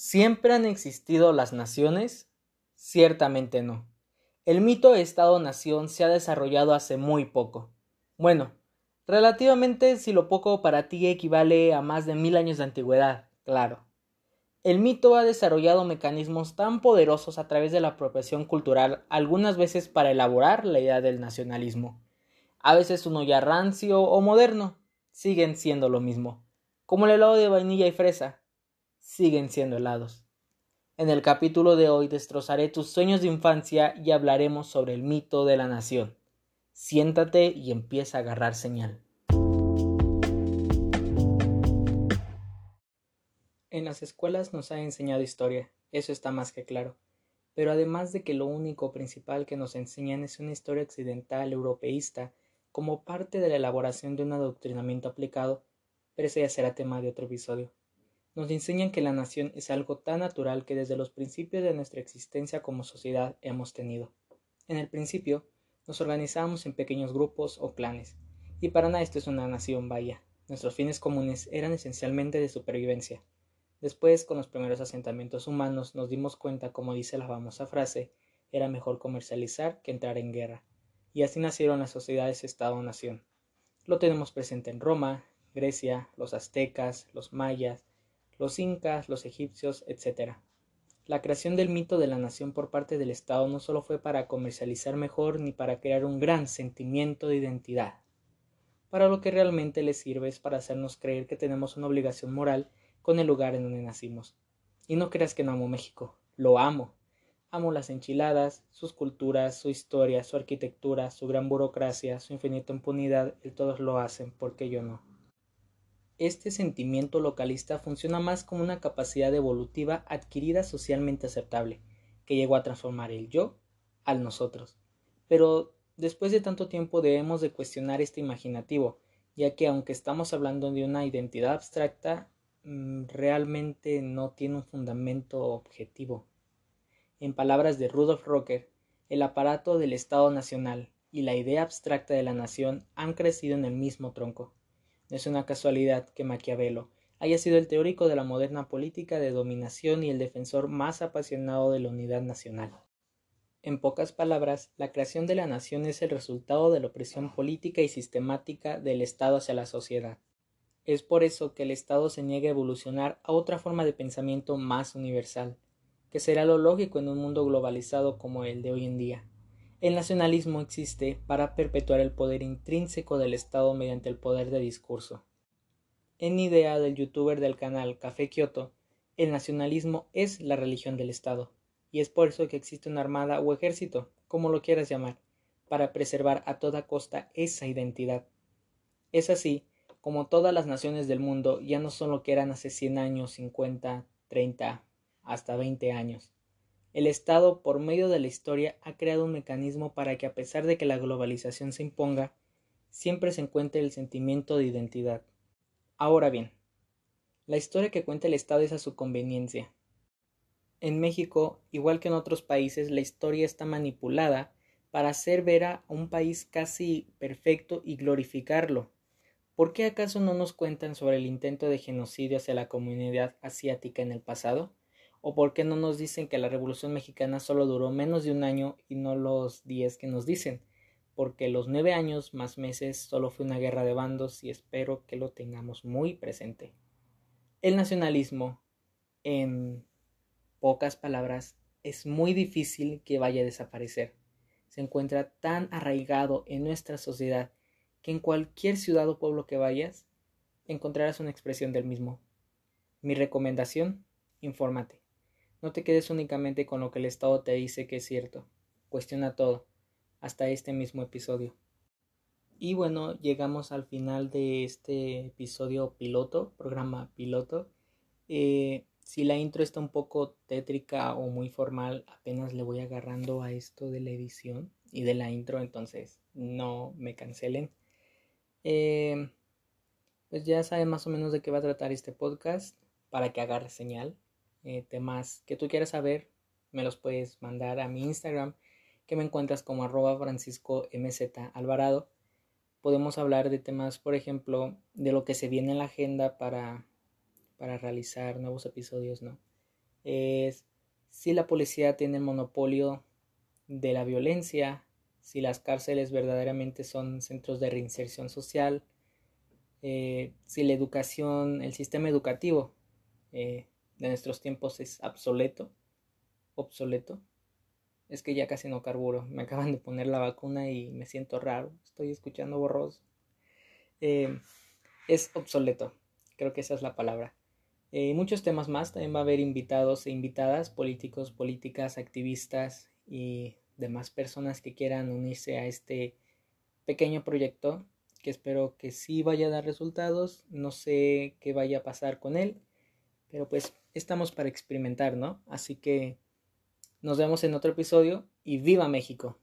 ¿Siempre han existido las naciones? Ciertamente no. El mito Estado-Nación se ha desarrollado hace muy poco. Bueno, relativamente si lo poco para ti equivale a más de mil años de antigüedad, claro. El mito ha desarrollado mecanismos tan poderosos a través de la apropiación cultural, algunas veces para elaborar la idea del nacionalismo. A veces uno ya rancio o moderno, siguen siendo lo mismo, como el helado de vainilla y fresa, siguen siendo helados. En el capítulo de hoy destrozaré tus sueños de infancia y hablaremos sobre el mito de la nación. Siéntate y empieza a agarrar señal. En las escuelas nos han enseñado historia, eso está más que claro. Pero además de que lo único principal que nos enseñan es una historia occidental europeísta como parte de la elaboración de un adoctrinamiento aplicado, pero ese ya será tema de otro episodio nos enseñan que la nación es algo tan natural que desde los principios de nuestra existencia como sociedad hemos tenido. En el principio, nos organizábamos en pequeños grupos o clanes, y para nada esto es una nación, vaya. Nuestros fines comunes eran esencialmente de supervivencia. Después, con los primeros asentamientos humanos, nos dimos cuenta, como dice la famosa frase, era mejor comercializar que entrar en guerra. Y así nacieron las sociedades Estado-Nación. Lo tenemos presente en Roma, Grecia, los aztecas, los mayas, los incas, los egipcios, etc. La creación del mito de la nación por parte del Estado no solo fue para comercializar mejor ni para crear un gran sentimiento de identidad. Para lo que realmente le sirve es para hacernos creer que tenemos una obligación moral con el lugar en donde nacimos. Y no creas que no amo México, lo amo. Amo las enchiladas, sus culturas, su historia, su arquitectura, su gran burocracia, su infinita impunidad, y todos lo hacen, porque yo no. Este sentimiento localista funciona más como una capacidad evolutiva adquirida socialmente aceptable, que llegó a transformar el yo al nosotros. Pero después de tanto tiempo debemos de cuestionar este imaginativo, ya que aunque estamos hablando de una identidad abstracta, mm, realmente no tiene un fundamento objetivo. En palabras de Rudolf Rocker, el aparato del Estado Nacional y la idea abstracta de la nación han crecido en el mismo tronco. No es una casualidad que Maquiavelo haya sido el teórico de la moderna política de dominación y el defensor más apasionado de la unidad nacional. En pocas palabras, la creación de la nación es el resultado de la opresión política y sistemática del Estado hacia la sociedad. Es por eso que el Estado se niega a evolucionar a otra forma de pensamiento más universal, que será lo lógico en un mundo globalizado como el de hoy en día. El nacionalismo existe para perpetuar el poder intrínseco del Estado mediante el poder de discurso. En idea del youtuber del canal Café Kyoto, el nacionalismo es la religión del Estado, y es por eso que existe una armada o ejército, como lo quieras llamar, para preservar a toda costa esa identidad. Es así como todas las naciones del mundo ya no son lo que eran hace 100 años, 50, 30, hasta 20 años. El Estado, por medio de la historia, ha creado un mecanismo para que a pesar de que la globalización se imponga, siempre se encuentre el sentimiento de identidad. Ahora bien, la historia que cuenta el Estado es a su conveniencia. En México, igual que en otros países, la historia está manipulada para hacer ver a un país casi perfecto y glorificarlo. ¿Por qué acaso no nos cuentan sobre el intento de genocidio hacia la comunidad asiática en el pasado? ¿O por qué no nos dicen que la Revolución Mexicana solo duró menos de un año y no los diez que nos dicen? Porque los nueve años más meses solo fue una guerra de bandos y espero que lo tengamos muy presente. El nacionalismo, en pocas palabras, es muy difícil que vaya a desaparecer. Se encuentra tan arraigado en nuestra sociedad que en cualquier ciudad o pueblo que vayas encontrarás una expresión del mismo. Mi recomendación, infórmate. No te quedes únicamente con lo que el Estado te dice que es cierto. Cuestiona todo, hasta este mismo episodio. Y bueno, llegamos al final de este episodio piloto, programa piloto. Eh, si la intro está un poco tétrica o muy formal, apenas le voy agarrando a esto de la edición y de la intro, entonces no me cancelen. Eh, pues ya saben más o menos de qué va a tratar este podcast para que agarre señal. Temas que tú quieras saber, me los puedes mandar a mi Instagram, que me encuentras como arroba francisco mz alvarado. Podemos hablar de temas, por ejemplo, de lo que se viene en la agenda para, para realizar nuevos episodios, ¿no? es si la policía tiene el monopolio de la violencia, si las cárceles verdaderamente son centros de reinserción social, eh, si la educación, el sistema educativo eh, de nuestros tiempos es obsoleto, obsoleto. Es que ya casi no carburo. Me acaban de poner la vacuna y me siento raro. Estoy escuchando borroso. Eh, es obsoleto. Creo que esa es la palabra. Y muchos temas más. También va a haber invitados e invitadas, políticos, políticas, activistas y demás personas que quieran unirse a este pequeño proyecto que espero que sí vaya a dar resultados. No sé qué vaya a pasar con él, pero pues estamos para experimentar, ¿no? Así que nos vemos en otro episodio y viva México.